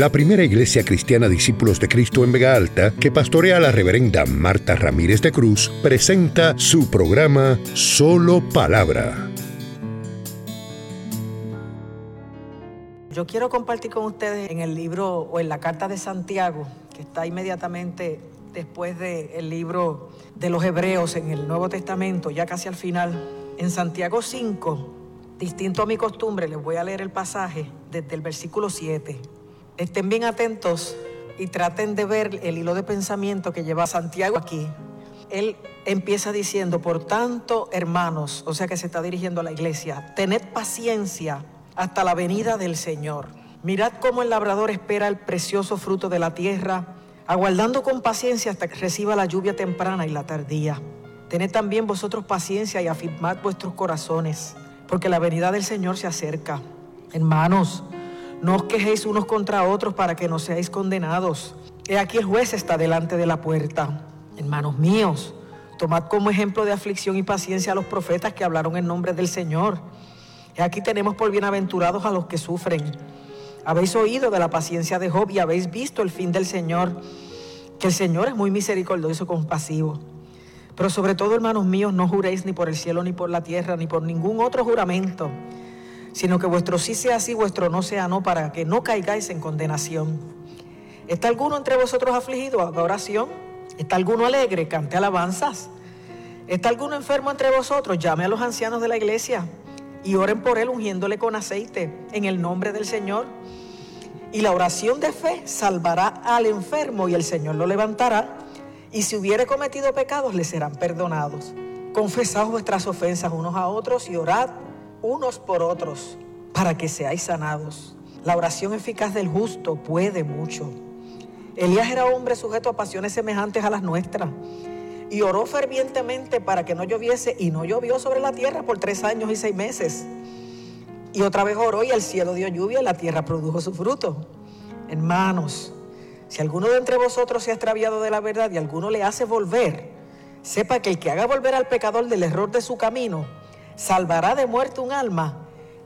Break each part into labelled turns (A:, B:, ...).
A: la primera iglesia cristiana Discípulos de Cristo en Vega Alta, que pastorea la reverenda Marta Ramírez de Cruz, presenta su programa Solo Palabra.
B: Yo quiero compartir con ustedes en el libro o en la carta de Santiago, que está inmediatamente después del libro de los Hebreos en el Nuevo Testamento, ya casi al final, en Santiago 5, distinto a mi costumbre, les voy a leer el pasaje desde el versículo 7. Estén bien atentos y traten de ver el hilo de pensamiento que lleva Santiago aquí. Él empieza diciendo, por tanto, hermanos, o sea que se está dirigiendo a la iglesia, tened paciencia hasta la venida del Señor. Mirad cómo el labrador espera el precioso fruto de la tierra, aguardando con paciencia hasta que reciba la lluvia temprana y la tardía. Tened también vosotros paciencia y afirmad vuestros corazones, porque la venida del Señor se acerca. Hermanos, no os quejéis unos contra otros para que no seáis condenados. He aquí el juez está delante de la puerta. Hermanos míos, tomad como ejemplo de aflicción y paciencia a los profetas que hablaron en nombre del Señor. He aquí tenemos por bienaventurados a los que sufren. Habéis oído de la paciencia de Job y habéis visto el fin del Señor, que el Señor es muy misericordioso y compasivo. Pero sobre todo, hermanos míos, no juréis ni por el cielo, ni por la tierra, ni por ningún otro juramento, sino que vuestro sí sea sí, vuestro no sea no, para que no caigáis en condenación. ¿Está alguno entre vosotros afligido? Haga oración. ¿Está alguno alegre? Cante alabanzas. ¿Está alguno enfermo entre vosotros? Llame a los ancianos de la iglesia y oren por él ungiéndole con aceite en el nombre del Señor. Y la oración de fe salvará al enfermo y el Señor lo levantará y si hubiere cometido pecados le serán perdonados. Confesad vuestras ofensas unos a otros y orad unos por otros para que seáis sanados. La oración eficaz del justo puede mucho. Elías era hombre sujeto a pasiones semejantes a las nuestras y oró fervientemente para que no lloviese y no llovió sobre la tierra por tres años y seis meses. Y otra vez oró y el cielo dio lluvia y la tierra produjo su fruto. Hermanos, si alguno de entre vosotros se ha extraviado de la verdad y alguno le hace volver, sepa que el que haga volver al pecador del error de su camino, salvará de muerte un alma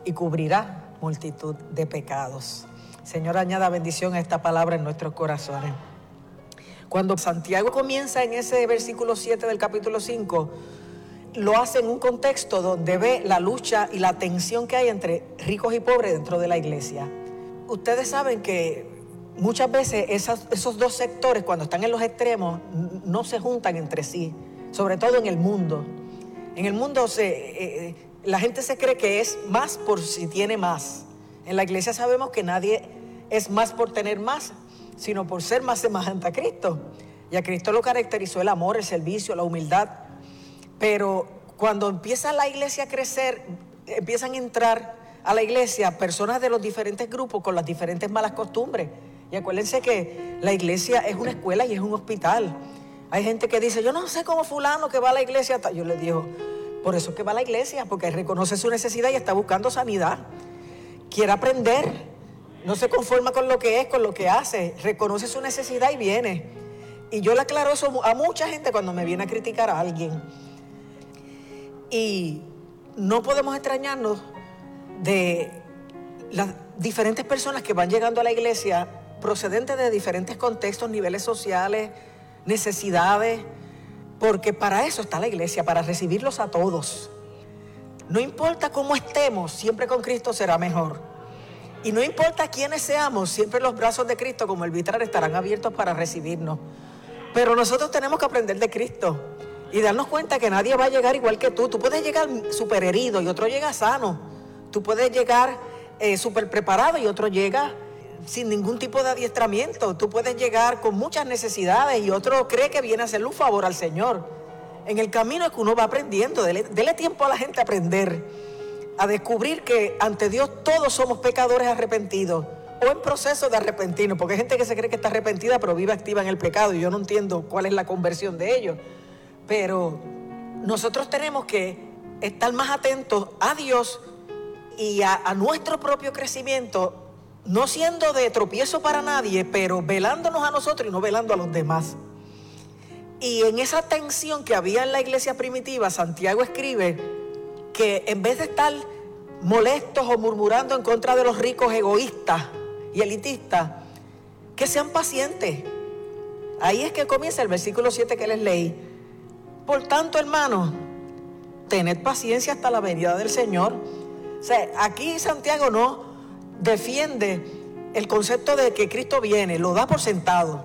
B: y cubrirá multitud de pecados. Señor, añada bendición a esta palabra en nuestros corazones. Cuando Santiago comienza en ese versículo 7 del capítulo 5, lo hace en un contexto donde ve la lucha y la tensión que hay entre ricos y pobres dentro de la iglesia. Ustedes saben que muchas veces esos dos sectores, cuando están en los extremos, no se juntan entre sí, sobre todo en el mundo. En el mundo eh, eh, la gente se cree que es más por si tiene más. En la iglesia sabemos que nadie es más por tener más, sino por ser más semejante a Cristo. Y a Cristo lo caracterizó el amor, el servicio, la humildad. Pero cuando empieza la iglesia a crecer, empiezan a entrar a la iglesia personas de los diferentes grupos con las diferentes malas costumbres y acuérdense que la iglesia es una escuela y es un hospital. Hay gente que dice, yo no sé cómo fulano que va a la iglesia. Yo le digo, por eso es que va a la iglesia, porque reconoce su necesidad y está buscando sanidad. Quiere aprender, no se conforma con lo que es, con lo que hace, reconoce su necesidad y viene. Y yo le aclaro eso a mucha gente cuando me viene a criticar a alguien. Y no podemos extrañarnos de las diferentes personas que van llegando a la iglesia procedentes de diferentes contextos, niveles sociales, necesidades, porque para eso está la iglesia, para recibirlos a todos. No importa cómo estemos, siempre con Cristo será mejor. Y no importa quiénes seamos, siempre los brazos de Cristo como el vitral estarán abiertos para recibirnos. Pero nosotros tenemos que aprender de Cristo y darnos cuenta que nadie va a llegar igual que tú. Tú puedes llegar súper herido y otro llega sano. Tú puedes llegar eh, súper preparado y otro llega sin ningún tipo de adiestramiento. Tú puedes llegar con muchas necesidades y otro cree que viene a hacerle un favor al Señor. En el camino es que uno va aprendiendo. Dele, tiempo a la gente a aprender, a descubrir que ante Dios todos somos pecadores arrepentidos o en proceso de arrepentirnos, porque hay gente que se cree que está arrepentida pero vive activa en el pecado y yo no entiendo cuál es la conversión de ellos. Pero nosotros tenemos que estar más atentos a Dios y a, a nuestro propio crecimiento no siendo de tropiezo para nadie, pero velándonos a nosotros y no velando a los demás. Y en esa tensión que había en la iglesia primitiva, Santiago escribe que en vez de estar molestos o murmurando en contra de los ricos egoístas y elitistas, que sean pacientes. Ahí es que comienza el versículo 7 que les leí. Por tanto, hermanos, tened paciencia hasta la venida del Señor. O sea, aquí Santiago no defiende el concepto de que Cristo viene, lo da por sentado.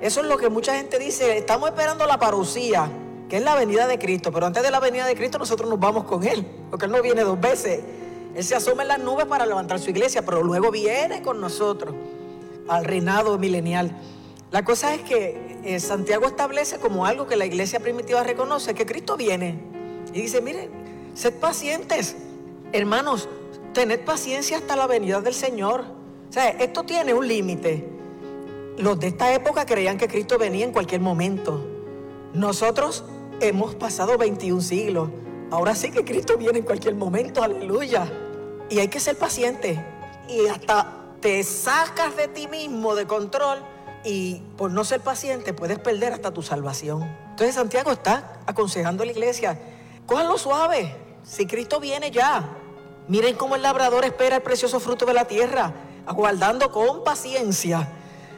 B: Eso es lo que mucha gente dice, estamos esperando la parucía, que es la venida de Cristo, pero antes de la venida de Cristo nosotros nos vamos con Él, porque Él no viene dos veces. Él se asoma en las nubes para levantar su iglesia, pero luego viene con nosotros al reinado milenial. La cosa es que eh, Santiago establece como algo que la iglesia primitiva reconoce, que Cristo viene. Y dice, miren, sed pacientes, hermanos, tened paciencia hasta la venida del Señor. O sea, esto tiene un límite. Los de esta época creían que Cristo venía en cualquier momento. Nosotros hemos pasado 21 siglos. Ahora sí que Cristo viene en cualquier momento, aleluya. Y hay que ser paciente. Y hasta te sacas de ti mismo de control y por no ser paciente puedes perder hasta tu salvación. Entonces Santiago está aconsejando a la iglesia, cójanlo suave, si Cristo viene ya. Miren cómo el labrador espera el precioso fruto de la tierra, aguardando con paciencia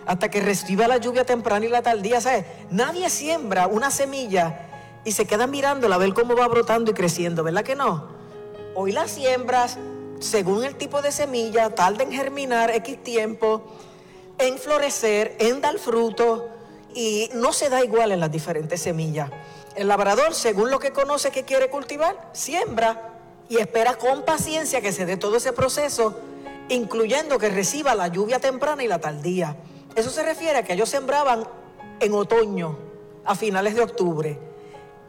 B: hasta que reciba la lluvia temprana y la tardía. ¿sabes? Nadie siembra una semilla y se queda mirándola a ver cómo va brotando y creciendo, ¿verdad que no? Hoy la siembras según el tipo de semilla, tarda en germinar X tiempo, en florecer, en dar fruto y no se da igual en las diferentes semillas. El labrador, según lo que conoce que quiere cultivar, siembra y espera con paciencia que se dé todo ese proceso, incluyendo que reciba la lluvia temprana y la tardía. Eso se refiere a que ellos sembraban en otoño, a finales de octubre,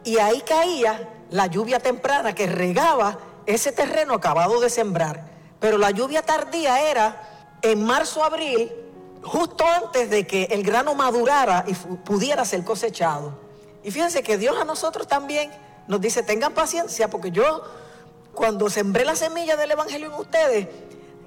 B: y ahí caía la lluvia temprana que regaba ese terreno acabado de sembrar. Pero la lluvia tardía era en marzo, abril, justo antes de que el grano madurara y pudiera ser cosechado. Y fíjense que Dios a nosotros también nos dice, tengan paciencia, porque yo cuando sembré la semilla del Evangelio en ustedes,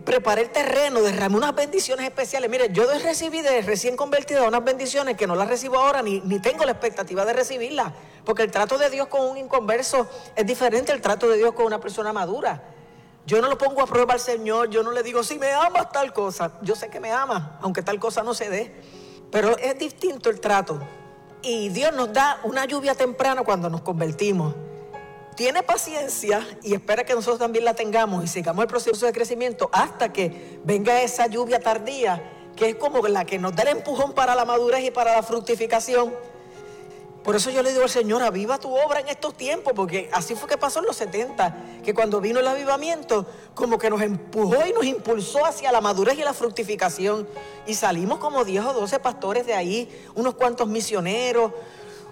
B: preparé el terreno, derramé unas bendiciones especiales. Mire, yo recibí de recién convertido unas bendiciones que no las recibo ahora, ni, ni tengo la expectativa de recibirlas. Porque el trato de Dios con un inconverso es diferente al trato de Dios con una persona madura. Yo no lo pongo a prueba al Señor, yo no le digo, si me amas tal cosa, yo sé que me ama, aunque tal cosa no se dé, pero es distinto el trato. Y Dios nos da una lluvia temprana cuando nos convertimos. Tiene paciencia y espera que nosotros también la tengamos y sigamos el proceso de crecimiento hasta que venga esa lluvia tardía, que es como la que nos da el empujón para la madurez y para la fructificación por eso yo le digo al Señor, aviva tu obra en estos tiempos, porque así fue que pasó en los 70, que cuando vino el avivamiento, como que nos empujó y nos impulsó hacia la madurez y la fructificación. Y salimos como 10 o 12 pastores de ahí, unos cuantos misioneros.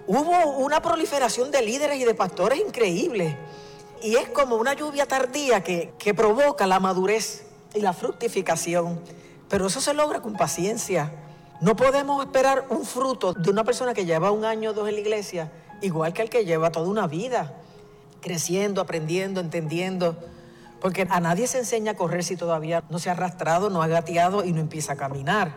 B: Hubo una proliferación de líderes y de pastores increíbles. Y es como una lluvia tardía que, que provoca la madurez y la fructificación. Pero eso se logra con paciencia. No podemos esperar un fruto de una persona que lleva un año o dos en la iglesia, igual que el que lleva toda una vida, creciendo, aprendiendo, entendiendo. Porque a nadie se enseña a correr si todavía no se ha arrastrado, no ha gateado y no empieza a caminar.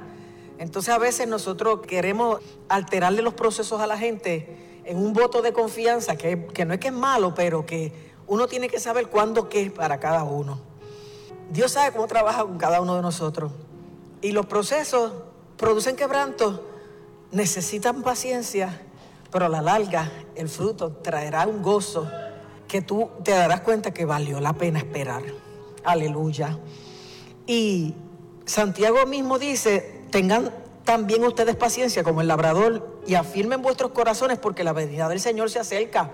B: Entonces a veces nosotros queremos alterarle los procesos a la gente en un voto de confianza, que, que no es que es malo, pero que uno tiene que saber cuándo qué es para cada uno. Dios sabe cómo trabaja con cada uno de nosotros. Y los procesos producen quebranto, necesitan paciencia, pero a la larga el fruto traerá un gozo que tú te darás cuenta que valió la pena esperar. Aleluya. Y Santiago mismo dice, tengan también ustedes paciencia como el labrador y afirmen vuestros corazones porque la venida del Señor se acerca.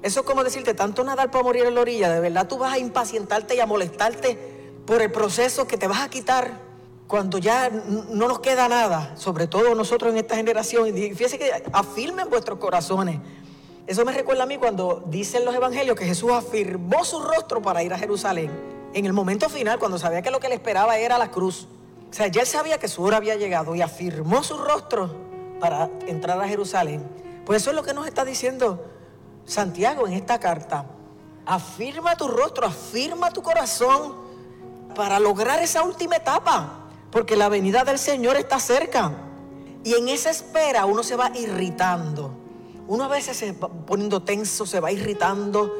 B: Eso es como decirte, tanto nadar para morir en la orilla, de verdad tú vas a impacientarte y a molestarte por el proceso que te vas a quitar cuando ya no nos queda nada, sobre todo nosotros en esta generación, y fíjense que afirmen vuestros corazones. Eso me recuerda a mí cuando dicen los evangelios que Jesús afirmó su rostro para ir a Jerusalén. En el momento final, cuando sabía que lo que le esperaba era la cruz. O sea, ya él sabía que su hora había llegado y afirmó su rostro para entrar a Jerusalén. Pues eso es lo que nos está diciendo Santiago en esta carta. Afirma tu rostro, afirma tu corazón para lograr esa última etapa porque la venida del Señor está cerca. Y en esa espera uno se va irritando. Uno a veces se va poniendo tenso, se va irritando,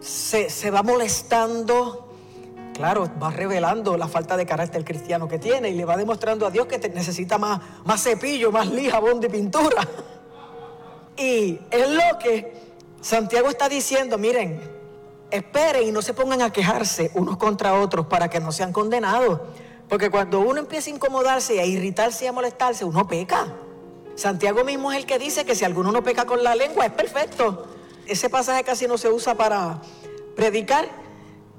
B: se, va molestando. Claro, va revelando la falta de carácter cristiano que tiene y le va demostrando a Dios que necesita más, cepillo, más lija, jabón de pintura. Y es lo que Santiago está diciendo, miren, esperen y no se pongan a quejarse unos contra otros para que no sean condenados. Porque cuando uno empieza a incomodarse, a irritarse y a molestarse, uno peca. Santiago mismo es el que dice que si alguno no peca con la lengua es perfecto. Ese pasaje casi no se usa para predicar,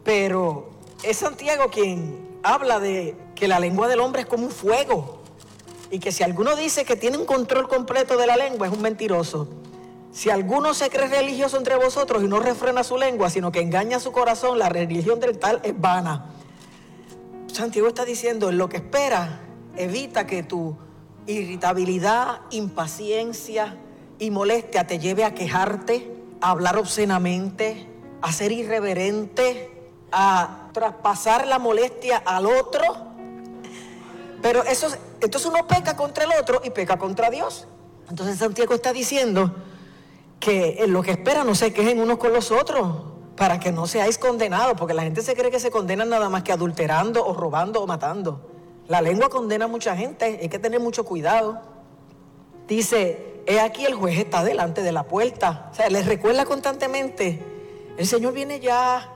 B: pero es Santiago quien habla de que la lengua del hombre es como un fuego y que si alguno dice que tiene un control completo de la lengua es un mentiroso. Si alguno se cree religioso entre vosotros y no refrena su lengua, sino que engaña su corazón, la religión del tal es vana. Santiago está diciendo, en lo que espera, evita que tu irritabilidad, impaciencia y molestia te lleve a quejarte, a hablar obscenamente, a ser irreverente, a traspasar la molestia al otro. Pero eso, entonces uno peca contra el otro y peca contra Dios. Entonces Santiago está diciendo que en lo que espera no se quejen unos con los otros para que no seáis condenados, porque la gente se cree que se condenan nada más que adulterando o robando o matando. La lengua condena a mucha gente, hay que tener mucho cuidado. Dice, he aquí el juez está delante de la puerta. O sea, les recuerda constantemente, el Señor viene ya,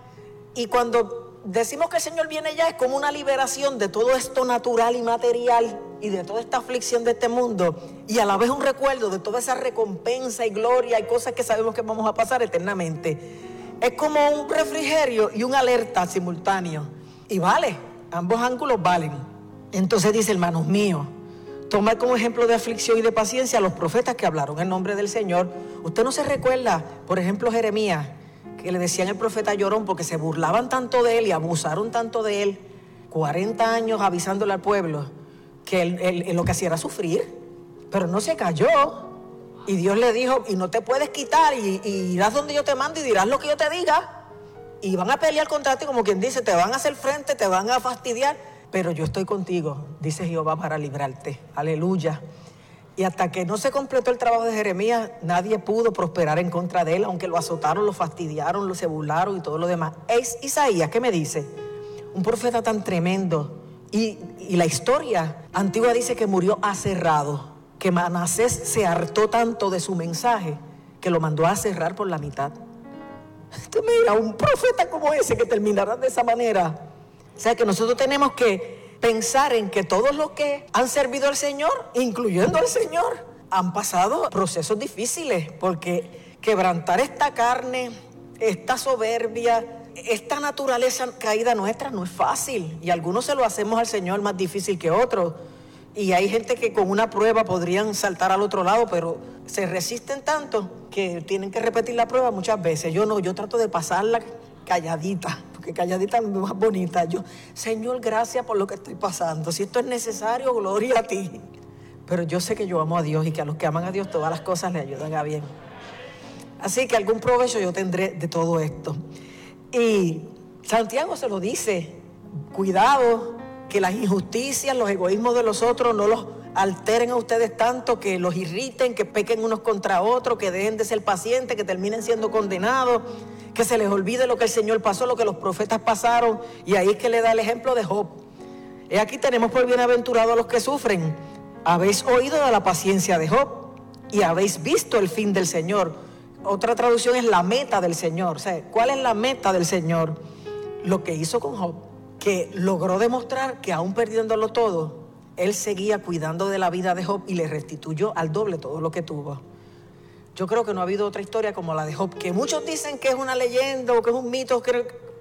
B: y cuando decimos que el Señor viene ya es como una liberación de todo esto natural y material y de toda esta aflicción de este mundo y a la vez un recuerdo de toda esa recompensa y gloria y cosas que sabemos que vamos a pasar eternamente. Es como un refrigerio y un alerta simultáneo. Y vale, ambos ángulos valen. Entonces dice, hermanos míos, toma como ejemplo de aflicción y de paciencia a los profetas que hablaron en nombre del Señor. Usted no se recuerda, por ejemplo, Jeremías que le decían el profeta llorón porque se burlaban tanto de él y abusaron tanto de él, 40 años avisándole al pueblo que él, lo que hacía era sufrir, pero no se cayó. Y Dios le dijo, y no te puedes quitar, y, irás donde yo te mando y dirás lo que yo te diga. Y van a pelear contra ti, como quien dice, te van a hacer frente, te van a fastidiar, pero yo estoy contigo, dice Jehová, para librarte. Aleluya. Y hasta que no se completó el trabajo de Jeremías, nadie pudo prosperar en contra de él, aunque lo azotaron, lo fastidiaron, lo se burlaron y todo lo demás. Es Isaías, ¿qué me dice? Un profeta tan tremendo. Y, la historia antigua dice que murió aserrado, que Manasés se hartó tanto de su mensaje que lo mandó a cerrar por la mitad. Mira, un profeta como ese que terminará de esa manera. O sea que nosotros tenemos que pensar en que todos los que han servido al Señor, incluyendo al Señor, han pasado procesos difíciles, porque quebrantar esta carne, esta soberbia, esta naturaleza caída nuestra no es fácil. Y algunos se lo hacemos al Señor más difícil que otros. Y hay gente que con una prueba podrían saltar al otro lado, pero se resisten tanto que tienen que repetir la prueba muchas veces. Yo no, yo trato de pasarla calladita que calladita más bonita. Yo, Señor, gracias por lo que estoy pasando. Si esto es necesario, gloria a ti. Pero yo sé que yo amo a Dios y que a los que aman a Dios todas las cosas le ayudan a bien. Así que algún provecho yo tendré de todo esto. Y Santiago se lo dice, cuidado, que las injusticias, los egoísmos de los otros no los alteren a ustedes tanto, que los irriten, que pequen unos contra otros, que dejen de ser pacientes, que terminen siendo condenados que se les olvide lo que el Señor pasó, lo que los profetas pasaron. Y ahí es que le da el ejemplo de Job. Y aquí tenemos por bienaventurado a los que sufren. Habéis oído de la paciencia de Job y habéis visto el fin del Señor. Otra traducción es la meta del Señor. O sea, ¿cuál es la meta del Señor? Lo que hizo con Job, que logró demostrar que aún perdiéndolo todo, él seguía cuidando de la vida de Job y le restituyó al doble todo lo que tuvo. Yo creo que no ha habido otra historia como la de Job, que muchos dicen que es una leyenda o que es un mito,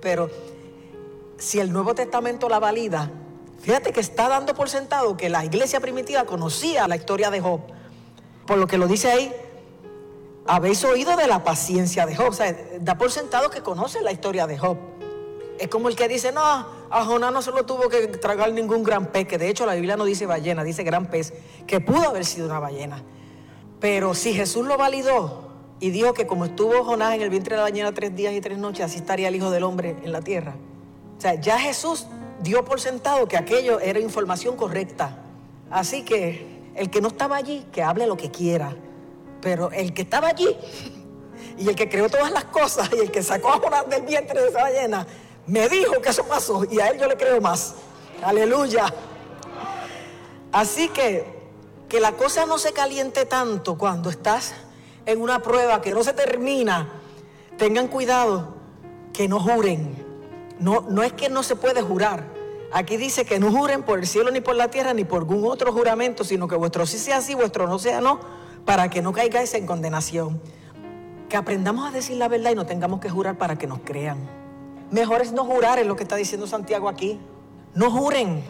B: pero si el Nuevo Testamento la valida, fíjate que está dando por sentado que la iglesia primitiva conocía la historia de Job. Por lo que lo dice ahí, habéis oído de la paciencia de Job. O sea, da por sentado que conoce la historia de Job. Es como el que dice, no, a Jonás no se lo tuvo que tragar ningún gran pez, que de hecho la Biblia no dice ballena, dice gran pez, que pudo haber sido una ballena. Pero si Jesús lo validó y dijo que como estuvo Jonás en el vientre de la ballena tres días y tres noches, así estaría el Hijo del Hombre en la tierra. O sea, ya Jesús dio por sentado que aquello era información correcta. Así que el que no estaba allí, que hable lo que quiera. Pero el que estaba allí y el que creó todas las cosas y el que sacó a Jonás del vientre de esa ballena, me dijo que eso pasó y a él yo le creo más. Aleluya. Así que que la cosa no se caliente tanto cuando estás en una prueba que no se termina. Tengan cuidado que no juren. No, no es que no se puede jurar. Aquí dice que no juren por el cielo ni por la tierra ni por algún otro juramento, sino que vuestro sí sea sí, vuestro no sea no, para que no caigáis en condenación. Que aprendamos a decir la verdad y no tengamos que jurar para que nos crean. Mejor es no jurar, es lo que está diciendo Santiago aquí. No juren,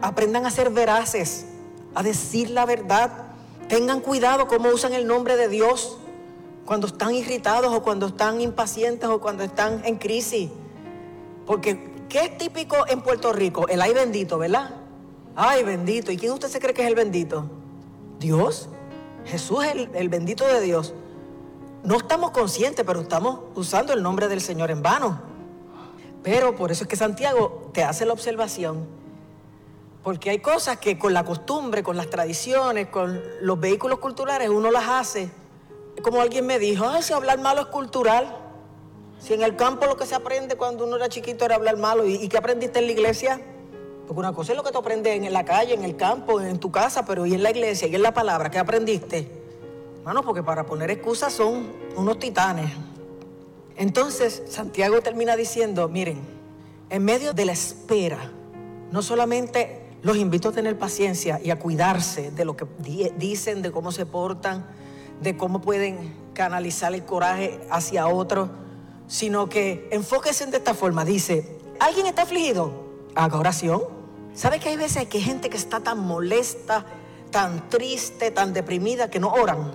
B: aprendan a ser veraces, a decir la verdad. Tengan cuidado cómo usan el nombre de Dios cuando están irritados o cuando están impacientes o cuando están en crisis. Porque, ¿qué es típico en Puerto Rico? El ay bendito, ¿verdad? Ay bendito. ¿Y quién usted se cree que es el bendito? Dios. Jesús es el, el bendito de Dios. No estamos conscientes, pero estamos usando el nombre del Señor en vano. Pero por eso es que Santiago te hace la observación. Porque hay cosas que con la costumbre, con las tradiciones, con los vehículos culturales, uno las hace. Como alguien me dijo, ay, si hablar malo es cultural. Si en el campo lo que se aprende cuando uno era chiquito era hablar malo, ¿y, qué aprendiste en la iglesia? Porque una cosa es lo que tú aprendes en la calle, en el campo, en tu casa, pero ¿y en la iglesia? ¿Y en la palabra? ¿Qué aprendiste? Bueno, porque para poner excusas son unos titanes. Entonces, Santiago termina diciendo, miren, en medio de la espera, no solamente los invito a tener paciencia y a cuidarse de lo que dicen, de cómo se portan, de cómo pueden canalizar el coraje hacia otros, sino que enfóquense de esta forma. Dice, ¿alguien está afligido? Haga oración. ¿Sabe que hay veces que hay gente que está tan molesta, tan triste, tan deprimida que no oran?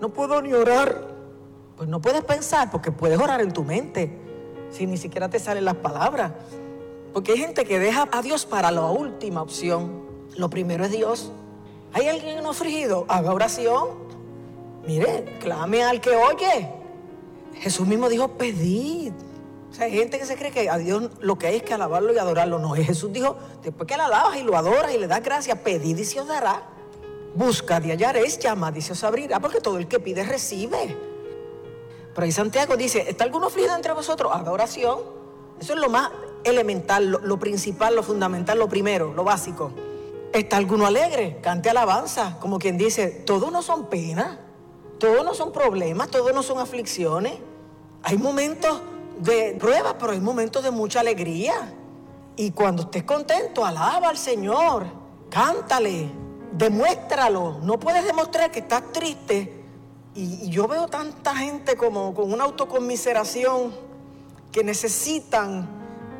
B: No puedo ni orar. Pues no puedes pensar porque puedes orar en tu mente si ni siquiera te salen las palabras. Porque hay gente que deja a Dios para la última opción. Lo primero es Dios. ¿Hay alguien no afligido? Haga oración. Mire, clame al que oye. Jesús mismo dijo, pedid. O sea, hay gente que se cree que a Dios lo que hay es que alabarlo y adorarlo. No, Jesús dijo, después que le alabas y lo adoras y le das gracias, pedid y se os dará. Busca y hallaréis, llama y se os abrirá, porque todo el que pide recibe. Pero ahí Santiago dice, ¿está alguno afligido entre vosotros? Haga oración. Eso es lo más elemental, lo, lo principal, lo fundamental, lo primero, lo básico. ¿Está alguno alegre? Cante alabanza, como quien dice, todos no son penas. Todos no son problemas, todos no son aflicciones. Hay momentos de prueba, pero hay momentos de mucha alegría. Y cuando estés contento, alaba al Señor, cántale, demuéstralo. No puedes demostrar que estás triste. Y, yo veo tanta gente como con una autoconmiseración que necesitan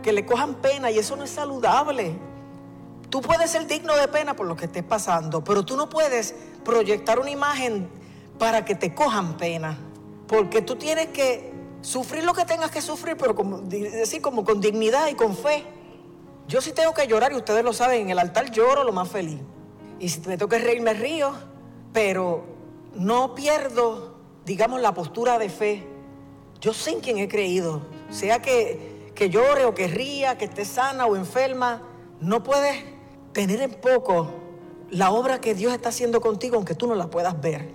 B: que le cojan pena y eso no es saludable. Tú puedes ser digno de pena por lo que estés pasando, pero tú no puedes proyectar una imagen para que te cojan pena. Porque tú tienes que sufrir lo que tengas que sufrir, pero como, decir, como con dignidad y con fe. Yo sí tengo que llorar y ustedes lo saben, en el altar lloro lo más feliz. Y si me toca reír, me río, pero no pierdo, digamos, la postura de fe. Yo sé en quién he creído, sea que, que llore o que ría, que esté sana o enferma, no puedes tener en poco la obra que Dios está haciendo contigo, aunque tú no la puedas ver.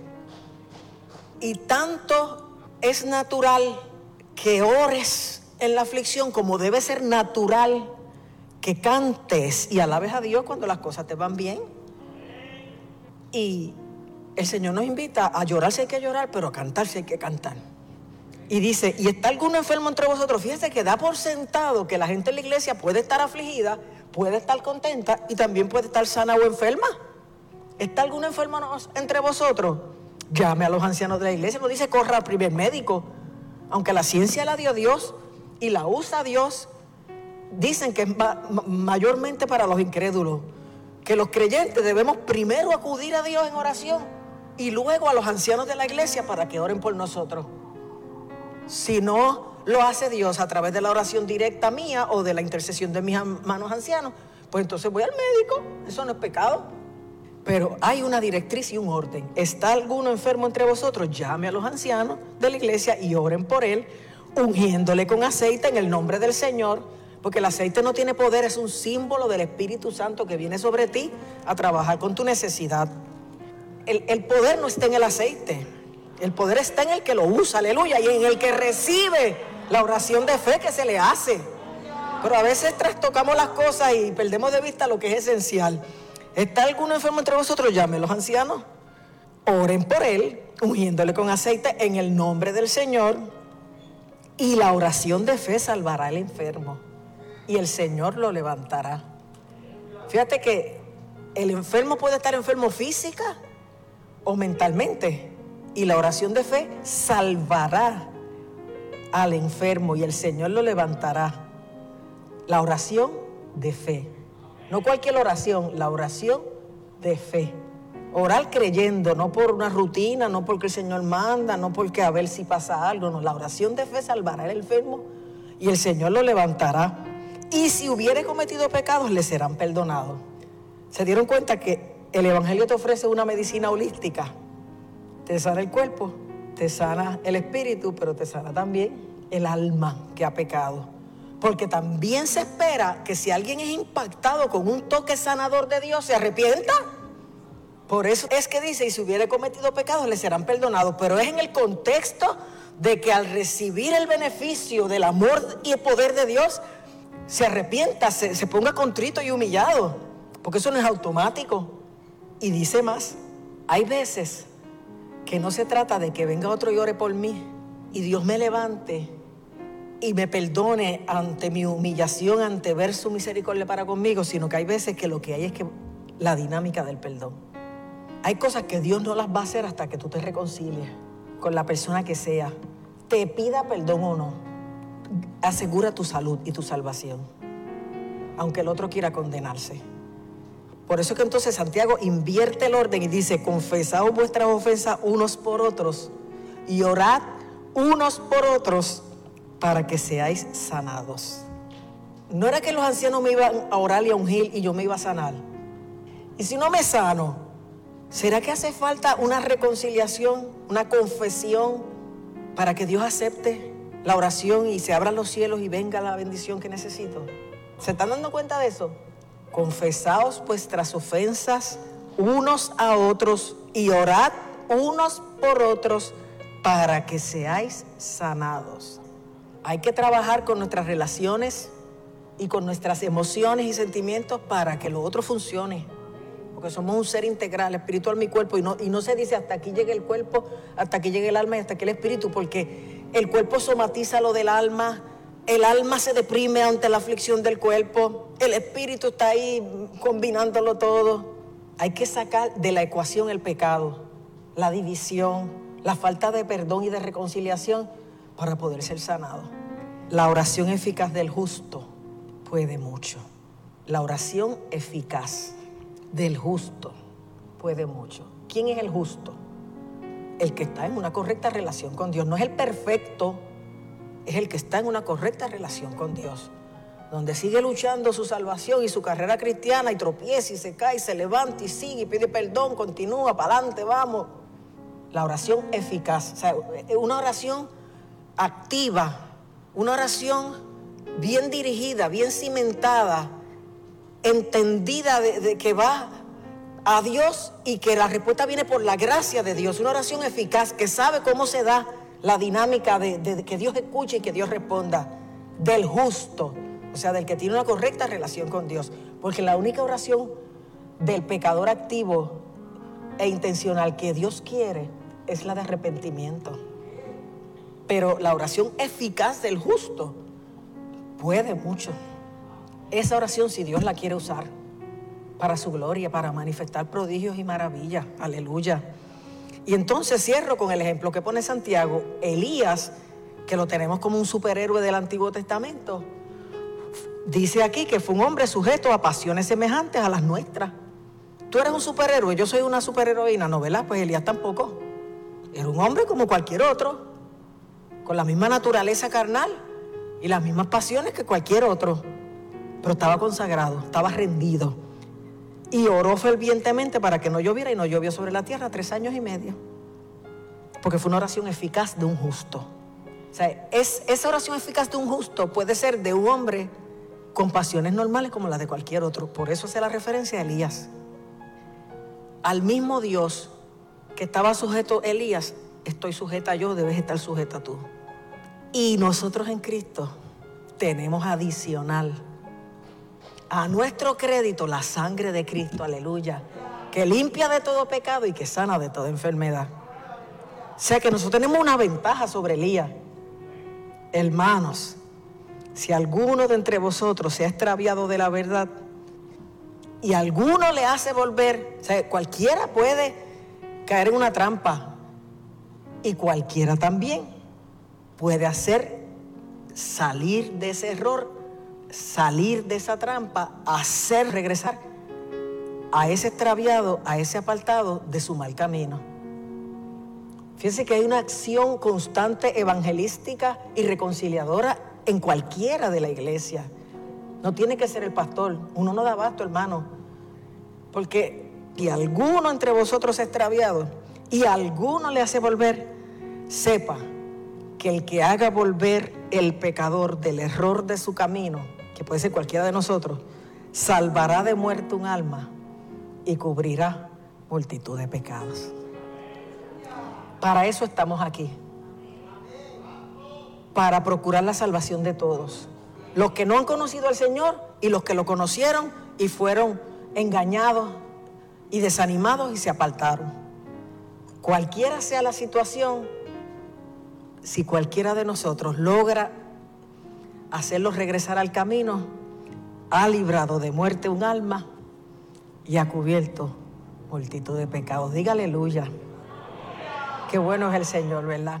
B: Y tanto es natural que ores en la aflicción como debe ser natural que cantes y alabes a Dios cuando las cosas te van bien. Y el Señor nos invita a llorar si hay que llorar, pero a cantar si hay que cantar. Y dice, ¿y está alguno enfermo entre vosotros? Fíjese que da por sentado que la gente en la iglesia puede estar afligida, puede estar contenta y también puede estar sana o enferma. ¿Está alguno enfermo entre vosotros? Llame a los ancianos de la iglesia, no dice corra al primer médico. Aunque la ciencia la dio Dios y la usa Dios, dicen que es mayormente para los incrédulos. Que los creyentes debemos primero acudir a Dios en oración y luego a los ancianos de la iglesia para que oren por nosotros. Si no lo hace Dios a través de la oración directa mía o de la intercesión de mis hermanos ancianos, pues entonces voy al médico. Eso no es pecado. Pero hay una directriz y un orden. ¿Está alguno enfermo entre vosotros? Llame a los ancianos de la iglesia y oren por él, ungiéndole con aceite en el nombre del Señor, porque el aceite no tiene poder, es un símbolo del Espíritu Santo que viene sobre ti a trabajar con tu necesidad. El, poder no está en el aceite, el poder está en el que lo usa, aleluya, y en el que recibe la oración de fe que se le hace. Pero a veces trastocamos las cosas y perdemos de vista lo que es esencial. ¿Está alguno enfermo entre vosotros? Llamen los ancianos. Oren por él, ungiéndole con aceite en el nombre del Señor. Y la oración de fe salvará al enfermo. Y el Señor lo levantará. Fíjate que el enfermo puede estar enfermo física o mentalmente. Y la oración de fe salvará al enfermo y el Señor lo levantará. La oración de fe. No cualquier oración, la oración de fe. Orar creyendo, no por una rutina, no porque el Señor manda, no porque a ver si pasa algo. No, la oración de fe salvará al enfermo y el Señor lo levantará. Y si hubiere cometido pecados, le serán perdonados. ¿Se dieron cuenta que el Evangelio te ofrece una medicina holística? Te sana el cuerpo, te sana el espíritu, pero te sana también el alma que ha pecado. Porque también se espera que si alguien es impactado con un toque sanador de Dios, se arrepienta. Por eso es que dice, y si hubiera cometido pecados, le serán perdonados. Pero es en el contexto de que al recibir el beneficio del amor y el poder de Dios, se arrepienta, se, se ponga contrito y humillado. Porque eso no es automático. Y dice más, hay veces que no se trata de que venga otro y ore por mí y Dios me levante y me perdone ante mi humillación, ante ver su misericordia para conmigo, sino que hay veces que lo que hay es que la dinámica del perdón. Hay cosas que Dios no las va a hacer hasta que tú te reconcilies con la persona que sea, te pida perdón o no. Asegura tu salud y tu salvación, aunque el otro quiera condenarse. Por eso que entonces Santiago invierte el orden y dice, confesaos vuestras ofensas unos por otros y orad unos por otros para que seáis sanados. No era que los ancianos me iban a orar y a ungir y yo me iba a sanar. Y si no me sano, ¿será que hace falta una reconciliación, una confesión para que Dios acepte la oración y se abran los cielos y venga la bendición que necesito? ¿Se están dando cuenta de eso? Confesaos vuestras ofensas unos a otros y orad unos por otros para que seáis sanados. Hay que trabajar con nuestras relaciones y con nuestras emociones y sentimientos para que lo otro funcione. Porque somos un ser integral, espiritual, mi cuerpo. Y no, y no se dice hasta aquí llegue el cuerpo, hasta aquí llegue el alma y hasta aquí el espíritu, porque el cuerpo somatiza lo del alma, el alma se deprime ante la aflicción del cuerpo, el espíritu está ahí combinándolo todo. Hay que sacar de la ecuación el pecado, la división, la falta de perdón y de reconciliación para poder ser sanado. La oración eficaz del justo puede mucho. La oración eficaz del justo puede mucho. ¿Quién es el justo? El que está en una correcta relación con Dios. No es el perfecto, es el que está en una correcta relación con Dios. Donde sigue luchando su salvación y su carrera cristiana y tropieza y se cae, y se levanta y sigue y pide perdón, continúa, para adelante, vamos. La oración eficaz, o sea, una oración activa, una oración bien dirigida, bien cimentada, entendida de, que va a Dios y que la respuesta viene por la gracia de Dios. Una oración eficaz que sabe cómo se da la dinámica de, que Dios escuche y que Dios responda. Del justo, o sea, del que tiene una correcta relación con Dios. Porque la única oración del pecador activo e intencional que Dios quiere es la de arrepentimiento. Pero la oración eficaz del justo puede mucho. Esa oración, si Dios la quiere usar para su gloria, para manifestar prodigios y maravillas, aleluya. Y entonces cierro con el ejemplo que pone Santiago, Elías, que lo tenemos como un superhéroe del Antiguo Testamento, dice aquí que fue un hombre sujeto a pasiones semejantes a las nuestras. Tú eres un superhéroe, yo soy una superheroína, ¿no verdad? Pues Elías tampoco. Era un hombre como cualquier otro con la misma naturaleza carnal y las mismas pasiones que cualquier otro, pero estaba consagrado, estaba rendido y oró fervientemente para que no lloviera y no llovió sobre la tierra tres años y medio, porque fue una oración eficaz de un justo. O sea, es, esa oración eficaz de un justo puede ser de un hombre con pasiones normales como las de cualquier otro. Por eso hace la referencia a Elías. Al mismo Dios que estaba sujeto Elías, estoy sujeta yo, debes estar sujeta tú. Y nosotros en Cristo tenemos adicional a nuestro crédito la sangre de Cristo, aleluya, que limpia de todo pecado y que sana de toda enfermedad. O sea que nosotros tenemos una ventaja sobre Elías. Hermanos, si alguno de entre vosotros se ha extraviado de la verdad y alguno le hace volver, o sea, cualquiera puede caer en una trampa y cualquiera también puede hacer salir de ese error, salir de esa trampa, hacer regresar a ese extraviado, a ese apartado de su mal camino. Fíjense que hay una acción constante evangelística y reconciliadora en cualquiera de la iglesia. No tiene que ser el pastor. Uno no da abasto, hermano. Porque y alguno entre vosotros extraviado y alguno le hace volver, sepa que el que haga volver el pecador del error de su camino, que puede ser cualquiera de nosotros, salvará de muerte un alma y cubrirá multitud de pecados. Para eso estamos aquí. Para procurar la salvación de todos. Los que no han conocido al Señor y los que lo conocieron y fueron engañados y desanimados y se apartaron. Cualquiera sea la situación, si cualquiera de nosotros logra hacerlos regresar al camino, ha librado de muerte un alma y ha cubierto multitud de pecados. Diga aleluya. Qué bueno es el Señor, ¿verdad?